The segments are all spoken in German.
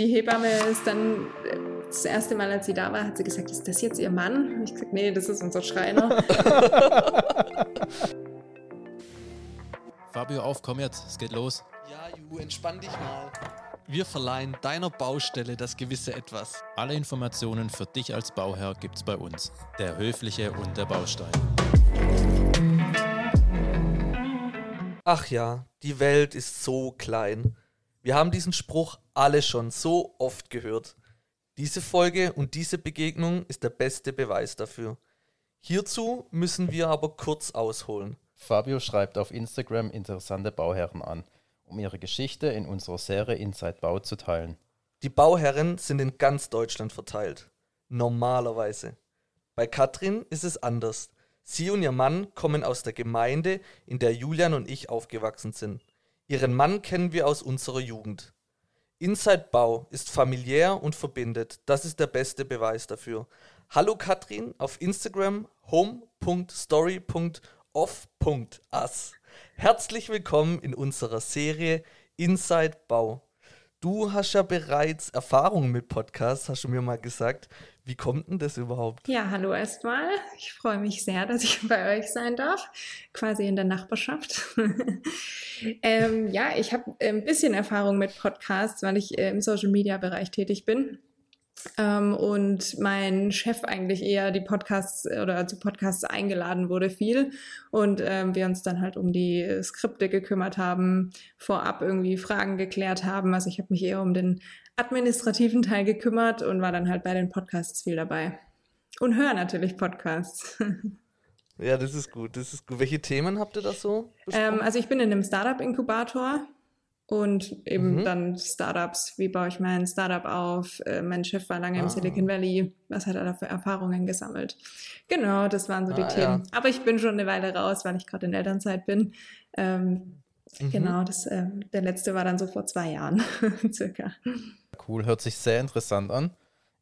die Hebamme ist dann äh, das erste Mal, als sie da war, hat sie gesagt, ist das jetzt ihr Mann? Und ich gesagt, nee, das ist unser Schreiner. Fabio, auf, komm jetzt, es geht los. Ja, Ju, entspann dich mal. Wir verleihen deiner Baustelle das gewisse Etwas. Alle Informationen für dich als Bauherr gibt's bei uns. Der Höfliche und der Baustein. Ach ja, die Welt ist so klein. Wir haben diesen Spruch alle schon so oft gehört. Diese Folge und diese Begegnung ist der beste Beweis dafür. Hierzu müssen wir aber kurz ausholen. Fabio schreibt auf Instagram interessante Bauherren an, um ihre Geschichte in unserer Serie Inside Bau zu teilen. Die Bauherren sind in ganz Deutschland verteilt. Normalerweise. Bei Katrin ist es anders. Sie und ihr Mann kommen aus der Gemeinde, in der Julian und ich aufgewachsen sind. Ihren Mann kennen wir aus unserer Jugend. Inside Bau ist familiär und verbindet. Das ist der beste Beweis dafür. Hallo Katrin auf Instagram home.story.off.us. Herzlich willkommen in unserer Serie Inside Bau. Du hast ja bereits Erfahrungen mit Podcasts, hast du mir mal gesagt. Wie kommt denn das überhaupt? Ja, hallo erstmal. Ich freue mich sehr, dass ich bei euch sein darf, quasi in der Nachbarschaft. ähm, ja, ich habe ein bisschen Erfahrung mit Podcasts, weil ich äh, im Social-Media-Bereich tätig bin. Ähm, und mein Chef eigentlich eher die Podcasts oder zu Podcasts eingeladen wurde viel und ähm, wir uns dann halt um die Skripte gekümmert haben, vorab irgendwie Fragen geklärt haben. Also ich habe mich eher um den administrativen Teil gekümmert und war dann halt bei den Podcasts viel dabei. Und höre natürlich Podcasts. Ja, das ist gut, das ist gut. Welche Themen habt ihr da so? Ähm, also ich bin in einem Startup-Inkubator und eben mhm. dann Startups, wie baue ich mein Startup auf? Äh, mein Chef war lange ah. im Silicon Valley, was hat er da für Erfahrungen gesammelt? Genau, das waren so die ah, Themen. Ja. Aber ich bin schon eine Weile raus, weil ich gerade in Elternzeit bin. Ähm, mhm. Genau, das, äh, der letzte war dann so vor zwei Jahren circa. Cool, hört sich sehr interessant an.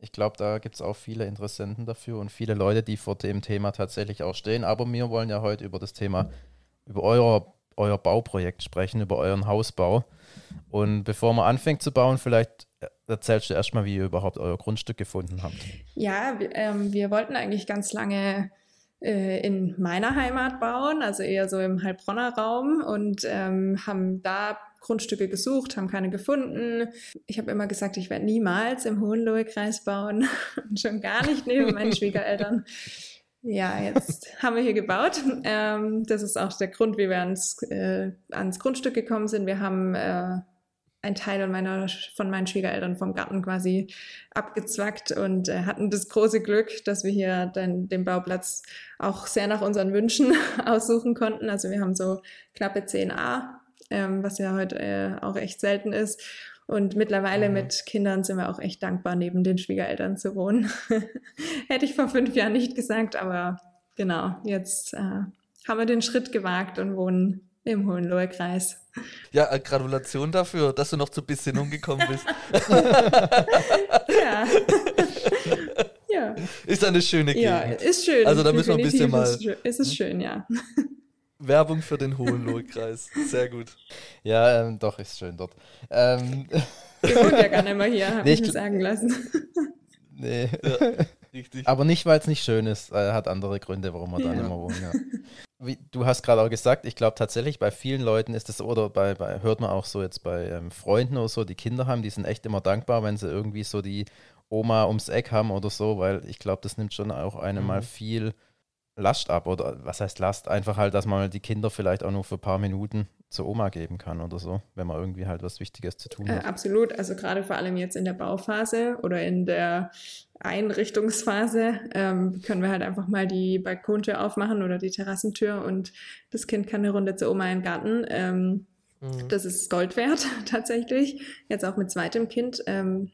Ich glaube, da gibt es auch viele Interessenten dafür und viele Leute, die vor dem Thema tatsächlich auch stehen. Aber wir wollen ja heute über das Thema, über euer, euer Bauprojekt sprechen, über euren Hausbau. Und bevor man anfängt zu bauen, vielleicht erzählst du erstmal, wie ihr überhaupt euer Grundstück gefunden habt. Ja, wir, ähm, wir wollten eigentlich ganz lange äh, in meiner Heimat bauen, also eher so im Heilbronner Raum und ähm, haben da Grundstücke gesucht, haben keine gefunden. Ich habe immer gesagt, ich werde niemals im Hohenlohe-Kreis bauen und schon gar nicht neben meinen Schwiegereltern. Ja, jetzt haben wir hier gebaut. Ähm, das ist auch der Grund, wie wir ans, äh, ans Grundstück gekommen sind. Wir haben äh, einen Teil meiner, von meinen Schwiegereltern vom Garten quasi abgezwackt und äh, hatten das große Glück, dass wir hier den, den Bauplatz auch sehr nach unseren Wünschen aussuchen konnten. Also wir haben so knappe 10a, ähm, was ja heute äh, auch echt selten ist. Und mittlerweile mhm. mit Kindern sind wir auch echt dankbar, neben den Schwiegereltern zu wohnen. Hätte ich vor fünf Jahren nicht gesagt, aber genau, jetzt äh, haben wir den Schritt gewagt und wohnen im Hohenlohe-Kreis. Ja, äh, Gratulation dafür, dass du noch zur Besinnung gekommen bist. ja. ja. Ist eine schöne Gegend. Ja, ist schön. Also da müssen wir ein bisschen mal. Ist es schön, ja. Werbung für den Hohenlohe-Kreis. Sehr gut. Ja, ähm, doch, ist schön dort. Ähm, Wir wohnen ja gar nicht mehr hier, habe nee, ich mir sagen lassen. Nee. Ja, richtig. Aber nicht, weil es nicht schön ist. Er hat andere Gründe, warum wir ja. da nicht mehr wohnen. Ja. Wie, du hast gerade auch gesagt, ich glaube tatsächlich, bei vielen Leuten ist das, oder bei, bei hört man auch so jetzt bei ähm, Freunden oder so, die Kinder haben, die sind echt immer dankbar, wenn sie irgendwie so die Oma ums Eck haben oder so, weil ich glaube, das nimmt schon auch einem mhm. mal viel Last ab oder was heißt Last? Einfach halt, dass man die Kinder vielleicht auch nur für ein paar Minuten zur Oma geben kann oder so, wenn man irgendwie halt was Wichtiges zu tun hat. Äh, absolut, also gerade vor allem jetzt in der Bauphase oder in der Einrichtungsphase ähm, können wir halt einfach mal die Balkontür aufmachen oder die Terrassentür und das Kind kann eine Runde zur Oma in den Garten. Ähm, mhm. Das ist Gold wert tatsächlich. Jetzt auch mit zweitem Kind. Ähm,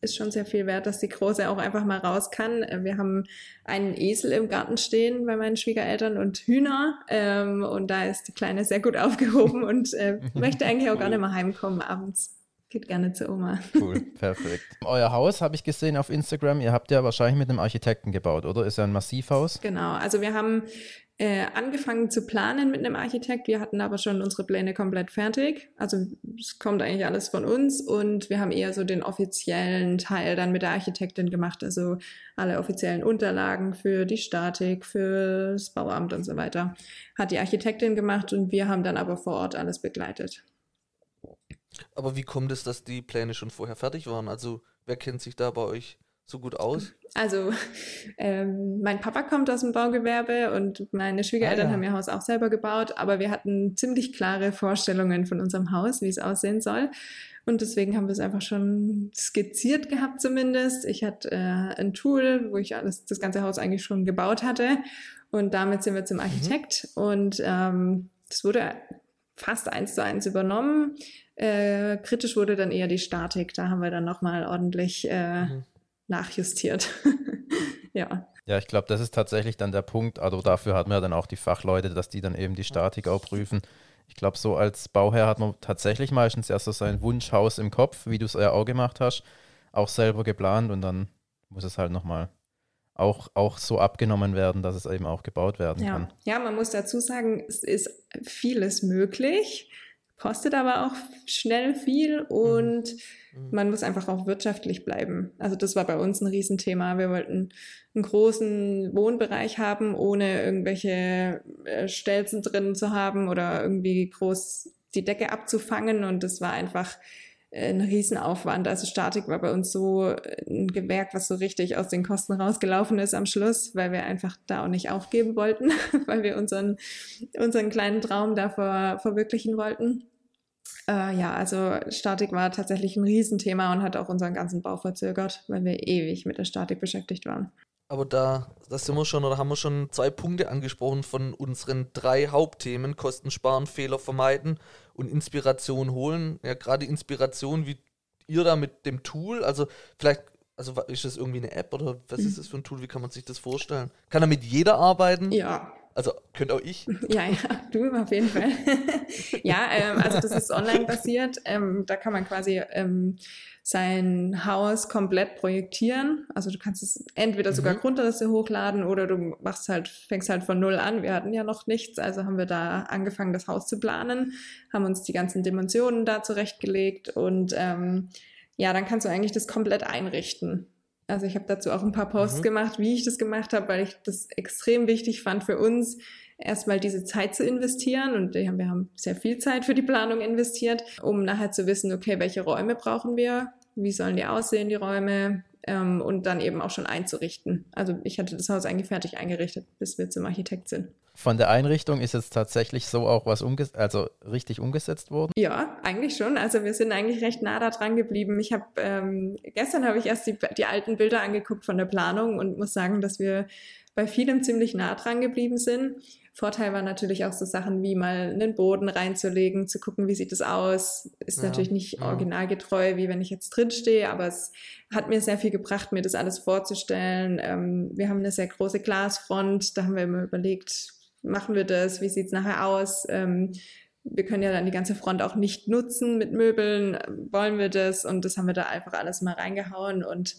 ist schon sehr viel wert, dass die Große auch einfach mal raus kann. Äh, wir haben einen Esel im Garten stehen bei meinen Schwiegereltern und Hühner. Ähm, und da ist die Kleine sehr gut aufgehoben und äh, möchte eigentlich auch nicht mehr heimkommen abends. Geht gerne zu Oma. Cool, perfekt. Euer Haus habe ich gesehen auf Instagram. Ihr habt ja wahrscheinlich mit einem Architekten gebaut, oder? Ist ja ein Massivhaus. Genau, also wir haben äh, angefangen zu planen mit einem Architekt. Wir hatten aber schon unsere Pläne komplett fertig. Also es kommt eigentlich alles von uns und wir haben eher so den offiziellen Teil dann mit der Architektin gemacht. Also alle offiziellen Unterlagen für die Statik, für das Bauamt und so weiter hat die Architektin gemacht und wir haben dann aber vor Ort alles begleitet. Aber wie kommt es, dass die Pläne schon vorher fertig waren? Also wer kennt sich da bei euch so gut aus? Also, ähm, mein Papa kommt aus dem Baugewerbe und meine Schwiegereltern ah, ja. haben ihr Haus auch selber gebaut, aber wir hatten ziemlich klare Vorstellungen von unserem Haus, wie es aussehen soll. Und deswegen haben wir es einfach schon skizziert gehabt zumindest. Ich hatte äh, ein Tool, wo ich alles, das ganze Haus eigentlich schon gebaut hatte. Und damit sind wir zum mhm. Architekt. Mhm. Und ähm, das wurde fast eins zu eins übernommen. Äh, kritisch wurde dann eher die Statik. Da haben wir dann nochmal ordentlich äh, mhm nachjustiert. ja. Ja, ich glaube, das ist tatsächlich dann der Punkt. Also dafür hat man ja dann auch die Fachleute, dass die dann eben die Statik auch prüfen. Ich glaube, so als Bauherr hat man tatsächlich meistens erst so sein Wunschhaus im Kopf, wie du es ja auch gemacht hast, auch selber geplant und dann muss es halt nochmal auch, auch so abgenommen werden, dass es eben auch gebaut werden ja. kann. Ja, man muss dazu sagen, es ist vieles möglich, kostet aber auch schnell viel und mhm Mhm. Man muss einfach auch wirtschaftlich bleiben. Also das war bei uns ein Riesenthema. Wir wollten einen großen Wohnbereich haben, ohne irgendwelche äh, Stelzen drin zu haben oder irgendwie groß die Decke abzufangen. Und das war einfach ein Riesenaufwand. Also Statik war bei uns so äh, ein Gewerk, was so richtig aus den Kosten rausgelaufen ist am Schluss, weil wir einfach da auch nicht aufgeben wollten, weil wir unseren, unseren kleinen Traum da ver verwirklichen wollten. Äh, ja, also Statik war tatsächlich ein Riesenthema und hat auch unseren ganzen Bau verzögert, weil wir ewig mit der Statik beschäftigt waren. Aber da, da sind wir schon oder haben wir schon zwei Punkte angesprochen von unseren drei Hauptthemen: Kosten sparen, Fehler vermeiden und Inspiration holen. Ja, gerade Inspiration, wie ihr da mit dem Tool, also vielleicht, also ist das irgendwie eine App oder was ist mhm. das für ein Tool? Wie kann man sich das vorstellen? Kann da mit jeder arbeiten? Ja, also könnt auch ich? Ja, ja, du auf jeden Fall. ja, ähm, also das ist online basiert. Ähm, da kann man quasi ähm, sein Haus komplett projektieren. Also du kannst es entweder sogar mhm. Grundrisse hochladen oder du machst halt, fängst halt von null an. Wir hatten ja noch nichts, also haben wir da angefangen, das Haus zu planen, haben uns die ganzen Dimensionen da zurechtgelegt und ähm, ja, dann kannst du eigentlich das komplett einrichten. Also ich habe dazu auch ein paar Posts mhm. gemacht, wie ich das gemacht habe, weil ich das extrem wichtig fand für uns, erstmal diese Zeit zu investieren. Und wir haben sehr viel Zeit für die Planung investiert, um nachher zu wissen, okay, welche Räume brauchen wir, wie sollen die aussehen, die Räume, ähm, und dann eben auch schon einzurichten. Also ich hatte das Haus eigentlich fertig eingerichtet, bis wir zum Architekt sind. Von der Einrichtung ist jetzt tatsächlich so auch was umges also richtig umgesetzt worden? Ja, eigentlich schon. Also wir sind eigentlich recht nah da dran geblieben. Ich habe ähm, gestern habe ich erst die, die alten Bilder angeguckt von der Planung und muss sagen, dass wir bei vielem ziemlich nah dran geblieben sind. Vorteil war natürlich auch so Sachen wie mal einen Boden reinzulegen, zu gucken, wie sieht es aus. Ist ja, natürlich nicht ja. originalgetreu, wie wenn ich jetzt drin stehe, aber es hat mir sehr viel gebracht, mir das alles vorzustellen. Ähm, wir haben eine sehr große Glasfront, da haben wir immer überlegt, machen wir das, wie sieht es nachher aus? Ähm, wir können ja dann die ganze Front auch nicht nutzen mit Möbeln, wollen wir das? Und das haben wir da einfach alles mal reingehauen und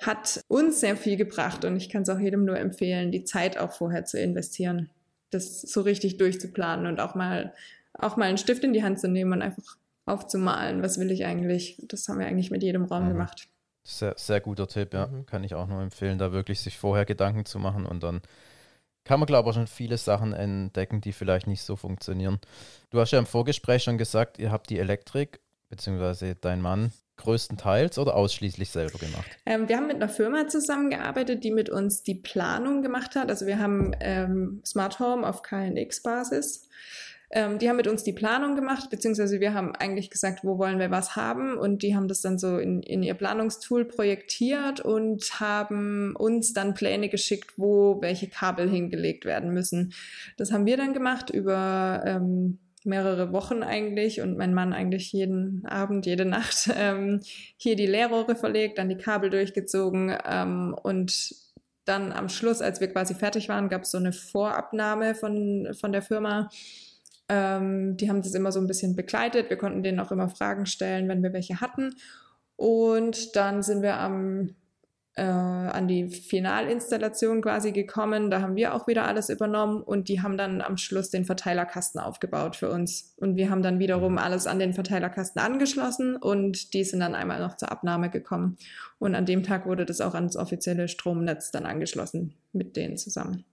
hat uns sehr viel gebracht und ich kann es auch jedem nur empfehlen, die Zeit auch vorher zu investieren das so richtig durchzuplanen und auch mal, auch mal einen Stift in die Hand zu nehmen und einfach aufzumalen, was will ich eigentlich. Das haben wir eigentlich mit jedem Raum mhm. gemacht. Sehr, sehr guter Tipp, ja. Mhm. Kann ich auch nur empfehlen, da wirklich sich vorher Gedanken zu machen und dann kann man, glaube ich, schon viele Sachen entdecken, die vielleicht nicht so funktionieren. Du hast ja im Vorgespräch schon gesagt, ihr habt die Elektrik, beziehungsweise dein Mann, größtenteils oder ausschließlich selber gemacht? Ähm, wir haben mit einer Firma zusammengearbeitet, die mit uns die Planung gemacht hat. Also wir haben ähm, Smart Home auf KNX-Basis. Ähm, die haben mit uns die Planung gemacht, beziehungsweise wir haben eigentlich gesagt, wo wollen wir was haben und die haben das dann so in, in ihr Planungstool projektiert und haben uns dann Pläne geschickt, wo welche Kabel hingelegt werden müssen. Das haben wir dann gemacht über ähm, mehrere Wochen eigentlich und mein Mann eigentlich jeden Abend, jede Nacht ähm, hier die Leerrohre verlegt, dann die Kabel durchgezogen ähm, und dann am Schluss, als wir quasi fertig waren, gab es so eine Vorabnahme von, von der Firma Ähm, die haben das immer so ein bisschen begleitet. Wir konnten denen auch immer Fragen stellen, wenn wir welche hatten. Und dann sind wir am äh, an die Finalinstallation quasi gekommen. Da haben wir auch wieder alles übernommen und die haben dann am Schluss den Verteilerkasten aufgebaut für uns. Und wir haben dann wiederum mhm. alles an den Verteilerkasten angeschlossen und die sind dann einmal noch zur Abnahme gekommen. Und an dem Tag wurde das auch ans offizielle Stromnetz dann angeschlossen mit denen zusammen.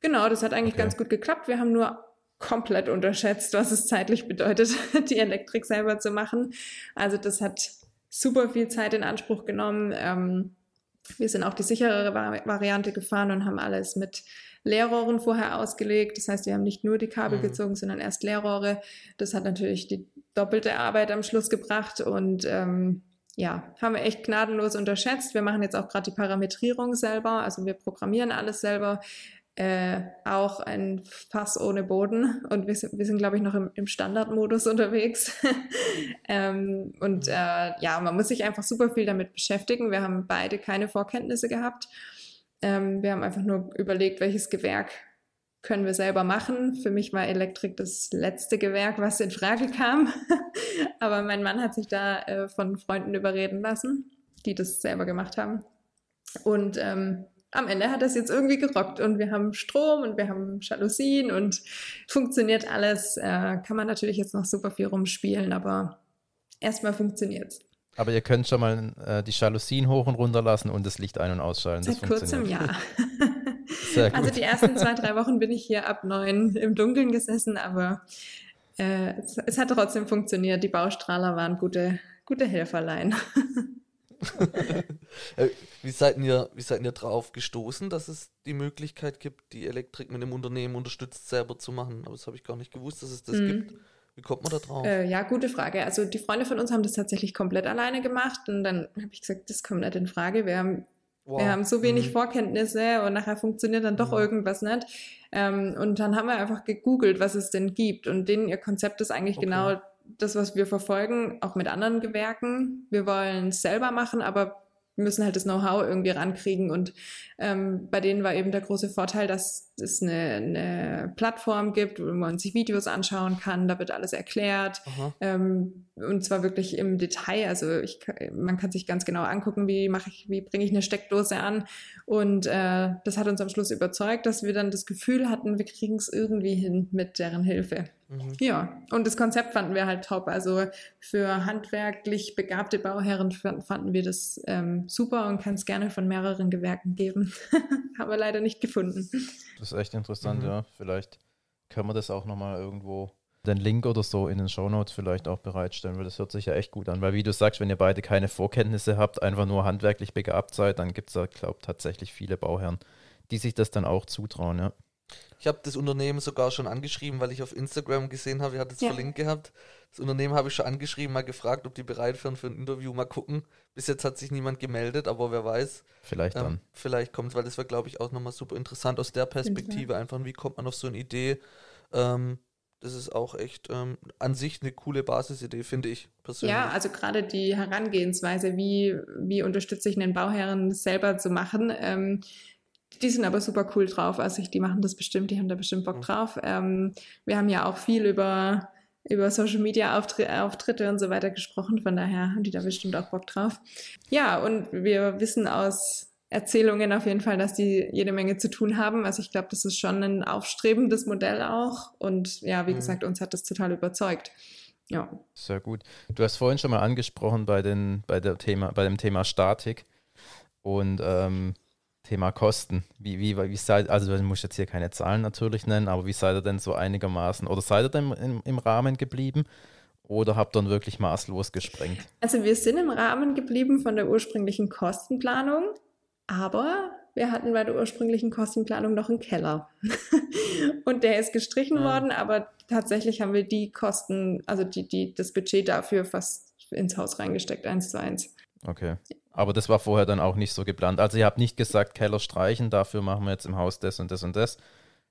Genau, das hat eigentlich okay. ganz gut geklappt. Wir haben nur komplett unterschätzt, was es zeitlich bedeutet, die Elektrik selber zu machen. Also das hat super viel Zeit in Anspruch genommen. Ähm, wir sind auch die sicherere Variante gefahren und haben alles mit Leerrohren vorher ausgelegt. Das heißt, wir haben nicht nur die Kabel mhm. gezogen, sondern erst Leerrohre. Das hat natürlich die doppelte Arbeit am Schluss gebracht und ähm, ja, haben wir echt gnadenlos unterschätzt. Wir machen jetzt auch gerade die Parametrierung selber, also wir programmieren alles selber äh, auch ein Fass ohne Boden und wir sind, wir sind glaube ich, noch im, im Standardmodus unterwegs. ähm, und äh, ja, man muss sich einfach super viel damit beschäftigen. Wir haben beide keine Vorkenntnisse gehabt. Ähm, wir haben einfach nur überlegt, welches Gewerk können wir selber machen. Für mich war Elektrik das letzte Gewerk, was in Frage kam. Aber mein Mann hat sich da äh, von Freunden überreden lassen, die das selber gemacht haben. Und ähm, am Ende hat das jetzt irgendwie gerockt und wir haben Strom und wir haben Jalousien und funktioniert alles. Äh, kann man natürlich jetzt noch super viel rumspielen, aber erstmal funktioniert's. Aber ihr könnt schon mal äh, die Jalousien hoch und runter lassen und das Licht ein- und ausschalten. Seit kurzem ja. also die ersten zwei, drei Wochen bin ich hier ab neun im Dunkeln gesessen, aber äh, es, es, hat trotzdem funktioniert. Die Baustrahler waren gute, gute Helferlein. Äh, wie, seid ihr, wie seid ihr drauf gestoßen, dass es die Möglichkeit gibt, die Elektrik mit dem Unternehmen unterstützt selber zu machen? Aber das habe ich gar nicht gewusst, dass es das mhm. gibt. Wie kommt man da drauf? Äh, ja, gute Frage. Also die Freunde von uns haben das tatsächlich komplett alleine gemacht und dann habe ich gesagt, das kommt nicht in Frage. Wir haben, wow. wir haben so wenig mhm. Vorkenntnisse und nachher funktioniert dann doch mhm. irgendwas nicht. Ähm, und dann haben wir einfach gegoogelt, was es denn gibt und denen ihr Konzept ist eigentlich okay. genau das, was wir verfolgen, auch mit anderen Gewerken. Wir wollen es selber machen, aber müssen halt das Know-how irgendwie rankriegen. Und ähm, bei denen war eben der große Vorteil, dass es eine, eine Plattform gibt, wo man sich Videos anschauen kann. Da wird alles erklärt. Ähm, und zwar wirklich im Detail. Also ich, man kann sich ganz genau angucken, wie mache ich, wie bringe ich eine Steckdose an. Und äh, das hat uns am Schluss überzeugt, dass wir dann das Gefühl hatten, wir kriegen es irgendwie hin mit deren Hilfe. Mhm. Ja, und das Konzept fanden wir halt top. Also für handwerklich begabte Bauherren fanden wir das ähm, super und kann es gerne von mehreren Gewerken geben. Haben wir leider nicht gefunden. Das ist echt interessant, mhm. ja. Vielleicht können wir das auch nochmal irgendwo den Link oder so in den Shownotes vielleicht auch bereitstellen, weil das hört sich ja echt gut an. Weil wie du sagst, wenn ihr beide keine Vorkenntnisse habt, einfach nur handwerklich begabt seid, dann gibt es da, glaube ich, tatsächlich viele Bauherren, die sich das dann auch zutrauen, ja. Ich habe das Unternehmen sogar schon angeschrieben, weil ich auf Instagram gesehen habe, ihr hattet es ja. verlinkt gehabt. Das Unternehmen habe ich schon angeschrieben, mal gefragt, ob die bereit wären für ein Interview. Mal gucken. Bis jetzt hat sich niemand gemeldet, aber wer weiß. Vielleicht ähm, dann. Vielleicht kommt es, weil das wäre, glaube ich, auch nochmal super interessant aus der Perspektive. Einfach, wie kommt man auf so eine Idee? Ähm, das ist auch echt ähm, an sich eine coole Basisidee, finde ich persönlich. Ja, also gerade die Herangehensweise, wie, wie unterstütze ich einen Bauherren selber zu machen, ähm, die sind aber super cool drauf. Also ich, die machen das bestimmt, die haben da bestimmt Bock mhm. drauf. Ähm, wir haben ja auch viel über, über Social Media Auftritte und so weiter gesprochen, von daher haben die da bestimmt auch Bock drauf. Ja, und wir wissen aus Erzählungen auf jeden Fall, dass die jede Menge zu tun haben. Also ich glaube, das ist schon ein aufstrebendes Modell auch. Und ja, wie mhm. gesagt, uns hat das total überzeugt. Ja. Sehr gut. Du hast vorhin schon mal angesprochen bei, den, bei, der Thema, bei dem Thema Statik. Und ähm, Thema Kosten. Wie, wie, wie seid, also ich muss jetzt hier keine Zahlen natürlich nennen, aber wie seid ihr denn so einigermaßen, oder seid ihr denn im, im Rahmen geblieben? Oder habt ihr dann wirklich maßlos gesprengt? Also wir sind im Rahmen geblieben von der ursprünglichen Kostenplanung, aber wir hatten bei der ursprünglichen Kostenplanung noch einen Keller. und der ist gestrichen ja. worden, aber tatsächlich haben wir die Kosten, also die, die, das Budget dafür fast ins Haus reingesteckt, eins zu eins. Okay. Aber das war vorher dann auch nicht so geplant. Also ihr habt nicht gesagt, Keller streichen, dafür machen wir jetzt im Haus das und das und das,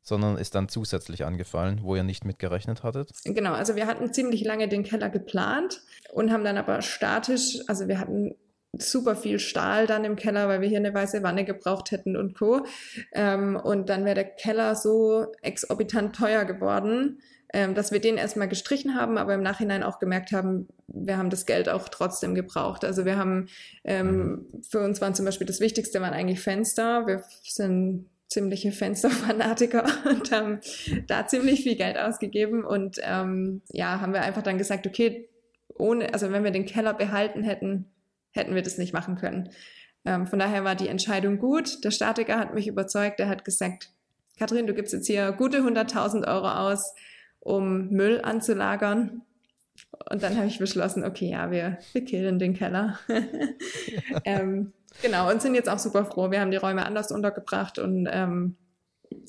sondern ist dann zusätzlich angefallen, wo ihr nicht mitgerechnet hattet? Genau, also wir hatten ziemlich lange den Keller geplant und haben dann aber statisch, also wir hatten super viel Stahl dann im Keller, weil wir hier eine weiße Wanne gebraucht hätten und Co. Ähm, und dann wäre der Keller so exorbitant teuer geworden, ähm, dass wir den erstmal gestrichen haben, aber im Nachhinein auch gemerkt haben, wir haben das Geld auch trotzdem gebraucht. Also wir haben, ähm, mhm. für uns waren zum Beispiel das Wichtigste waren eigentlich Fenster. Wir sind ziemliche Fensterfanatiker und haben da ziemlich viel Geld ausgegeben und ähm, ja, haben wir einfach dann gesagt, okay, ohne, also wenn wir den Keller behalten hätten, hätten wir das nicht machen können. Ähm, von daher war die Entscheidung gut. Der Statiker hat mich überzeugt. Er hat gesagt, Kathrin, du gibst jetzt hier gute 100.000 Euro aus, um Müll anzulagern. Und dann habe ich beschlossen, okay, ja, wir, wir killen den Keller. ähm, genau, und sind jetzt auch super froh. Wir haben die Räume anders untergebracht und ähm,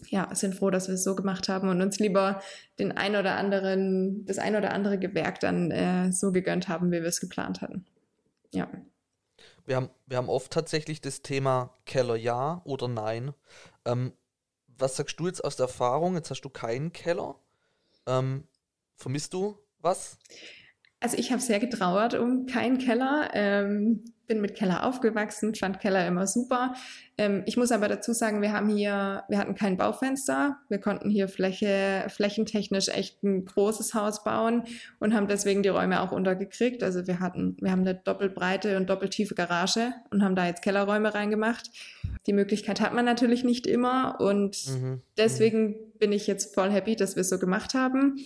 ja, sind froh, dass wir es so gemacht haben und uns lieber den ein oder anderen, das ein oder andere Gewerk dann äh, so gegönnt haben, wie wir es geplant hatten. Ja. Wir haben, wir haben oft tatsächlich das Thema Keller ja oder nein. Ähm, was sagst du jetzt aus der Erfahrung? Jetzt hast du keinen Keller. Ähm, vermisst du was? Also ich habe sehr getrauert um keinen Keller. Ähm, bin mit Keller aufgewachsen, fand Keller immer super. Ähm, ich muss aber dazu sagen, wir haben hier, wir hatten kein Baufenster. Wir konnten hier Fläche, flächentechnisch echt ein großes Haus bauen und haben deswegen die Räume auch untergekriegt. Also wir hatten, wir haben eine doppelbreite und doppeltiefe Garage und haben da jetzt Kellerräume reingemacht. Die Möglichkeit hat man natürlich nicht immer und mhm. deswegen bin ich jetzt voll happy, dass wir es so gemacht haben.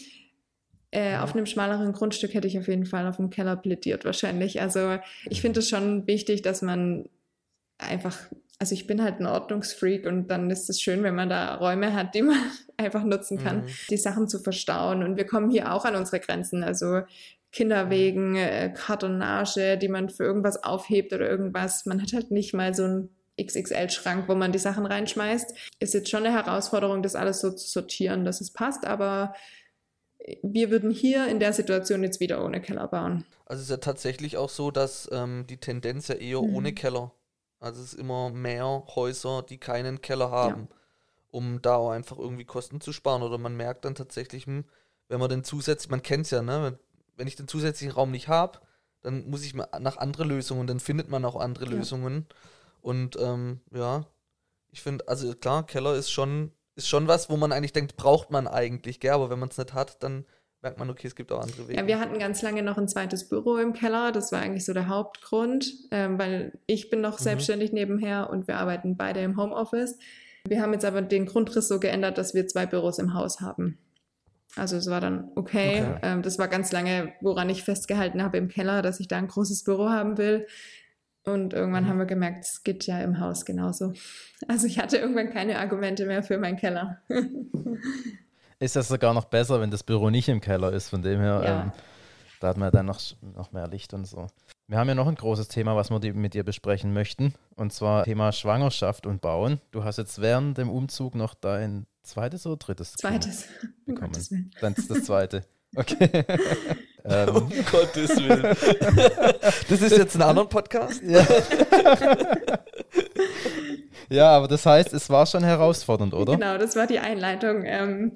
Äh, auf einem schmaleren Grundstück hätte ich auf jeden Fall auf dem Keller plädiert wahrscheinlich. Also ich finde es schon wichtig, dass man einfach, also ich bin halt ein Ordnungsfreak und dann ist es schön, wenn man da Räume hat, die man einfach nutzen kann, mhm. die Sachen zu verstauen. Und wir kommen hier auch an unsere Grenzen. Also Kinderwegen, äh, Kartonage, die man für irgendwas aufhebt oder irgendwas. Man hat halt nicht mal so ein XXL-Schrank, wo man die Sachen reinschmeißt. Ist jetzt schon eine Herausforderung, das alles so zu sortieren, dass es passt, aber wir würden hier in der Situation jetzt wieder ohne Keller bauen. Also es ist ja tatsächlich auch so, dass ähm, die Tendenz ja eher mhm. ohne Keller. Also es ist immer mehr Häuser, die keinen Keller haben, ja. um da auch einfach irgendwie Kosten zu sparen. Oder man merkt dann tatsächlich, hm, wenn man den zusätzlich, man kennt es ja, ne? wenn ich den zusätzlichen Raum nicht habe, dann muss ich nach anderen Lösungen, dann findet man auch andere ja. Lösungen. Und ähm, ja, ich finde, also klar, Keller ist schon ist schon was, wo man eigentlich denkt, braucht man eigentlich, gell? aber wenn man es nicht hat, dann merkt man, okay, es gibt auch andere Wege. Ja, wir hatten ganz lange noch ein zweites Büro im Keller. Das war eigentlich so der Hauptgrund, ähm, weil ich bin noch mhm. selbstständig nebenher und wir arbeiten beide im Homeoffice. Wir haben jetzt aber den Grundriss so geändert, dass wir zwei Büros im Haus haben. Also es war dann okay. okay. Ähm, das war ganz lange, woran ich festgehalten habe im Keller, dass ich da ein großes Büro haben will. Und irgendwann mhm. haben wir gemerkt, es geht ja im Haus genauso. Also ich hatte irgendwann keine Argumente mehr für meinen Keller. ist das sogar noch besser, wenn das Büro nicht im Keller ist. Von dem her, ja. ähm, da hat man dann noch, noch mehr Licht und so. Wir haben ja noch ein großes Thema, was wir mit dir besprechen möchten. Und zwar Thema Schwangerschaft und Bauen. Du hast jetzt während dem Umzug noch dein zweites oder drittes Zweites. bekommen. Um Dann ist das zweite. Okay. Ähm. Um Gottes Willen. Das ist jetzt ein anderer Podcast? Ja. ja, aber das heißt, es war schon herausfordernd, oder? Genau, das war die Einleitung. Ähm,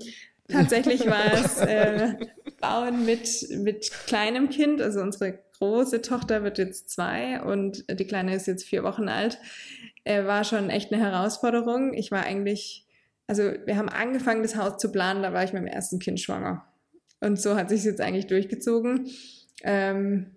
tatsächlich war es äh, Bauen mit, mit kleinem Kind. Also unsere große Tochter wird jetzt zwei und die kleine ist jetzt vier Wochen alt. Äh, war schon echt eine Herausforderung. Ich war eigentlich, also wir haben angefangen, das Haus zu planen, da war ich mit dem ersten Kind schwanger. Und so hat sich jetzt eigentlich durchgezogen. Ähm,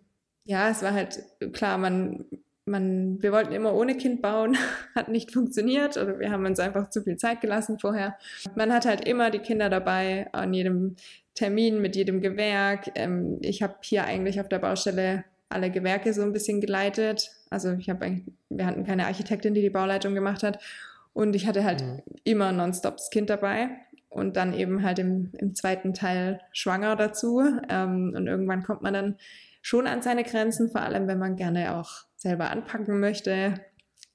ja, es war halt klar, man, man, wir wollten immer ohne Kind bauen, hat nicht funktioniert oder wir haben uns einfach zu viel Zeit gelassen vorher. Man hat halt immer die Kinder dabei an jedem Termin mit jedem Gewerk. Ähm, ich habe hier eigentlich auf der Baustelle alle Gewerke so ein bisschen geleitet. Also ich habe wir hatten keine Architektin, die die Bauleitung gemacht hat. Und ich hatte halt mhm. immer nonstop das Kind dabei und dann eben halt im, im zweiten Teil schwanger dazu. Ähm, und irgendwann kommt man dann schon an seine Grenzen, vor allem wenn man gerne auch selber anpacken möchte.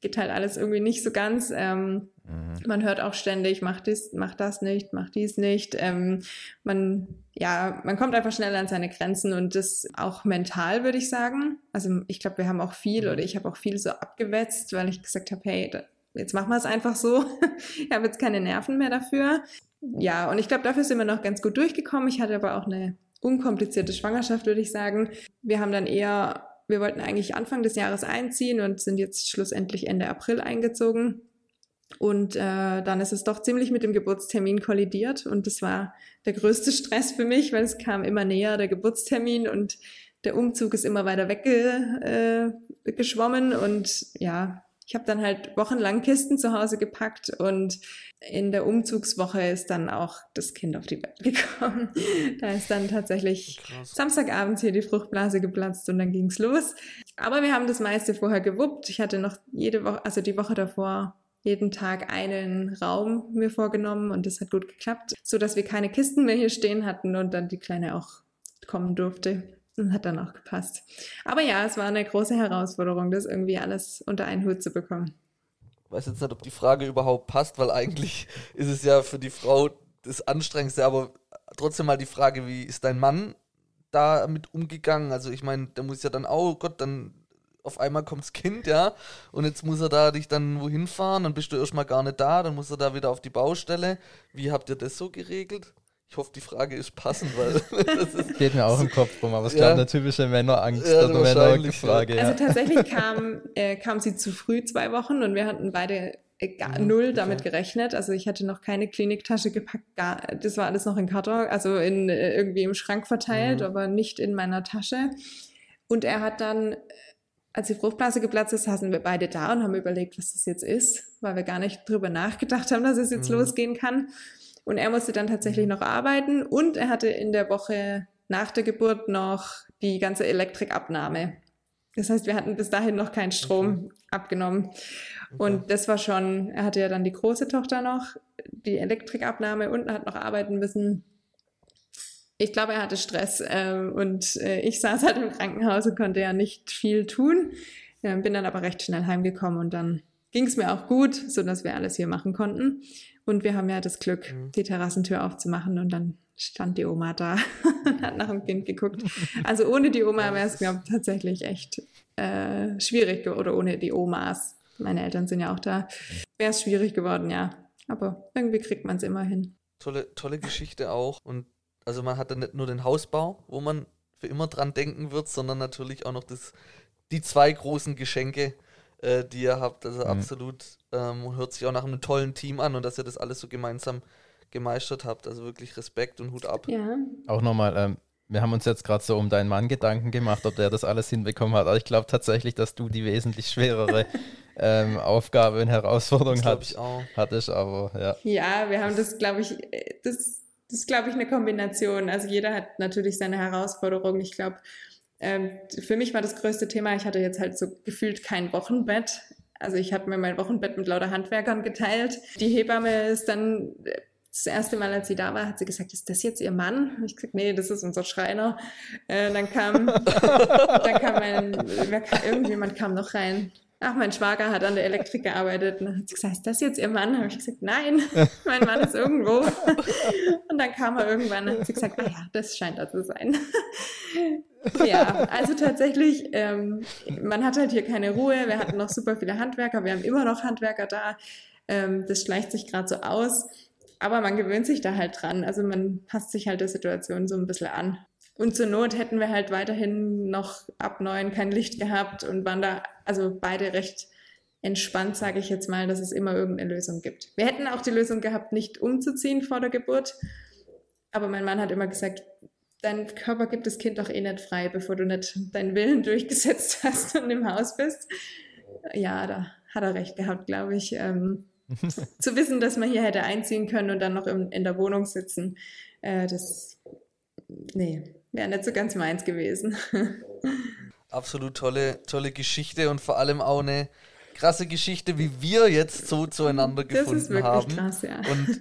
Geht halt alles irgendwie nicht so ganz. Ähm, mhm. Man hört auch ständig, mach dies, mach das nicht, mach dies nicht. Ähm, man, ja, man kommt einfach schnell an seine Grenzen und das auch mental, würde ich sagen. Also ich glaube, wir haben auch viel mhm. oder ich habe auch viel so abgewetzt, weil ich gesagt habe, hey, jetzt machen wir es einfach so. ich habe jetzt keine Nerven mehr dafür ja, und ich glaube, dafür sind wir noch ganz gut durchgekommen. Ich hatte aber auch eine unkomplizierte Schwangerschaft, würde ich sagen. Wir haben dann eher, wir wollten eigentlich Anfang des Jahres einziehen und sind jetzt schlussendlich Ende April eingezogen. Und äh, dann ist es doch ziemlich mit dem Geburtstermin kollidiert und das war der größte Stress für mich, weil es kam immer näher, der Geburtstermin und der Umzug ist immer weiter weggeschwommen äh, und ja, ich habe dann halt wochenlang Kisten zu Hause gepackt und in der Umzugswoche ist dann auch das Kind auf die Welt gekommen. Da ist dann tatsächlich Krass. Samstagabends hier die Fruchtblase geplatzt und dann ging's los. Aber wir haben das meiste vorher gewuppt. Ich hatte noch jede Woche, also die Woche davor jeden Tag einen Raum mir vorgenommen und das hat gut geklappt, so dass wir keine Kisten mehr hier stehen hatten und dann die Kleine auch kommen durfte. Und hat dann auch gepasst. Aber ja, es war eine große Herausforderung, das irgendwie alles unter einen Hut zu bekommen. Ich weiß jetzt nicht, ob die Frage überhaupt passt, weil eigentlich ist es ja für die Frau das Anstrengendste, aber trotzdem mal die Frage, wie ist dein Mann damit umgegangen? Also ich meine, der muss ja dann, oh Gott, dann auf einmal kommt das Kind, ja, und jetzt muss er da dich dann wohin fahren, dann bist du erstmal gar nicht da, dann muss er da wieder auf die Baustelle. Wie habt ihr das so geregelt? Ich hoffe, die Frage ist passend, weil das ist Geht mir auch im Kopf rum, aber es ja. glaube eine typische Männerangst ja, oder Männerfrage. Ja. Also tatsächlich kam, äh, kam sie zu früh zwei Wochen und wir hatten beide gar, mhm, null damit gerechnet. Also ich hatte noch keine Kliniktasche gepackt, gar, das war alles noch in Karton, also in, äh, irgendwie im Schrank verteilt, mhm. aber nicht in meiner Tasche. Und er hat dann als die Fruchtblase geplatzt ist, saßen wir beide da und haben überlegt, was das jetzt ist, weil wir gar nicht drüber nachgedacht haben, dass es jetzt mhm. losgehen kann. Und er musste dann tatsächlich mhm. noch arbeiten und er hatte in der Woche nach der Geburt noch die ganze Elektrikabnahme. Das heißt, wir hatten bis dahin noch keinen Strom okay. abgenommen. Okay. Und das war schon, er hatte ja dann die große Tochter noch, die Elektrikabnahme und hat noch arbeiten müssen ich glaube, er hatte Stress äh, und äh, ich saß halt im Krankenhaus und konnte ja nicht viel tun. Äh, bin dann aber recht schnell heimgekommen und dann ging es mir auch gut, so dass wir alles hier machen konnten. Und wir haben ja das Glück, mhm. die Terrassentür aufzumachen und dann stand die Oma da und hat nach dem Kind geguckt. Also ohne die Oma wäre es, glaube ich, tatsächlich echt äh, schwierig oder ohne die Omas. Meine Eltern sind ja auch da. Wäre es schwierig geworden, ja. Aber irgendwie kriegt man es immer hin. Tolle, tolle Geschichte auch. Und also man hat dann nicht nur den Hausbau, wo man für immer dran denken wird, sondern natürlich auch noch das, die zwei großen Geschenke, äh, die ihr habt. Also mhm. absolut ähm, hört sich auch nach einem tollen Team an und dass ihr das alles so gemeinsam gemeistert habt. Also wirklich Respekt und Hut ab. Ja. Auch nochmal, ähm, wir haben uns jetzt gerade so um deinen Mann Gedanken gemacht, ob der das alles hinbekommen hat. Aber ich glaube tatsächlich, dass du die wesentlich schwerere ähm, Aufgabe und Herausforderung hat, hattest. Aber ja. Ja, wir haben das, glaube ich, äh, das das ist, glaube ich, eine Kombination. Also jeder hat natürlich seine Herausforderungen. Ich glaube, ähm, für mich war das größte Thema, ich hatte jetzt halt so gefühlt kein Wochenbett. Also ich habe mir mein Wochenbett mit lauter Handwerkern geteilt. Die Hebamme ist dann das erste Mal, als sie da war, hat sie gesagt, ist das jetzt ihr Mann? Und ich gesagt, nee, das ist unser Schreiner. Äh, dann kam, dann kam mein, irgendjemand kam noch rein ach, mein Schwager hat an der Elektrik gearbeitet. Und dann hat sie gesagt, ist das jetzt Ihr Mann? Habe ich gesagt, nein, mein Mann ist irgendwo. Und dann kam er irgendwann und hat sie gesagt, ah ja, das scheint da zu sein. ja, also tatsächlich, ähm, man hat halt hier keine Ruhe. Wir hatten noch super viele Handwerker. Wir haben immer noch Handwerker da. Ähm, das schleicht sich gerade so aus. Aber man gewöhnt sich da halt dran. Also man passt sich halt der Situation so ein bisschen an. Und zur Not hätten wir halt weiterhin noch ab neun kein Licht gehabt und waren da also beide recht entspannt, sage ich jetzt mal, dass es immer irgendeine Lösung gibt. Wir hätten auch die Lösung gehabt, nicht umzuziehen vor der Geburt. Aber mein Mann hat immer gesagt, dein Körper gibt das Kind doch eh nicht frei, bevor du nicht deinen Willen durchgesetzt hast und im Haus bist. Ja, da hat er recht gehabt, glaube ich. Ähm, zu wissen, dass man hier hätte einziehen können und dann noch in, in der Wohnung sitzen, äh, das, nee, Wäre nicht so ganz meins gewesen. Absolut tolle, tolle Geschichte und vor allem auch eine krasse Geschichte, wie wir jetzt so zueinander gefunden das ist wirklich haben. Krass, ja. Und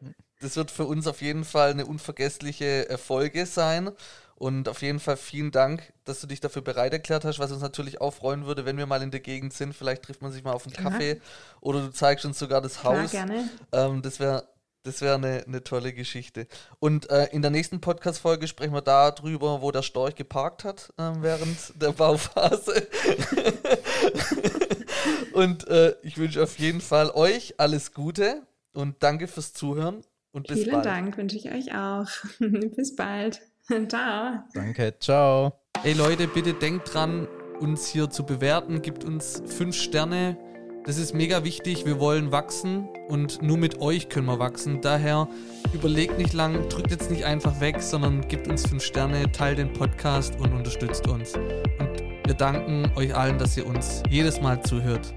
das wird für uns auf jeden Fall eine unvergessliche Folge sein. Und auf jeden Fall vielen Dank, dass du dich dafür bereit erklärt hast, was uns natürlich auch freuen würde, wenn wir mal in der Gegend sind. Vielleicht trifft man sich mal auf einen. Kaffee oder du zeigst uns sogar das Haus. Klar, gerne. Ähm, das wäre das wäre eine, eine tolle Geschichte. Und äh, in der nächsten Podcast-Folge sprechen wir darüber, wo der Storch geparkt hat äh, während der Bauphase. und äh, ich wünsche auf jeden Fall euch alles Gute und danke fürs Zuhören und bis Vielen bald. Vielen Dank, wünsche ich euch auch. bis bald. ciao. Danke, ciao. Ey Leute, bitte denkt dran, uns hier zu bewerten. Gibt uns fünf Sterne Das ist mega wichtig. Wir wollen wachsen und nur mit euch können wir wachsen. Daher überlegt nicht lang, drückt jetzt nicht einfach weg, sondern gebt uns 5 Sterne, teilt den Podcast und unterstützt uns. Und wir danken euch allen, dass ihr uns jedes Mal zuhört.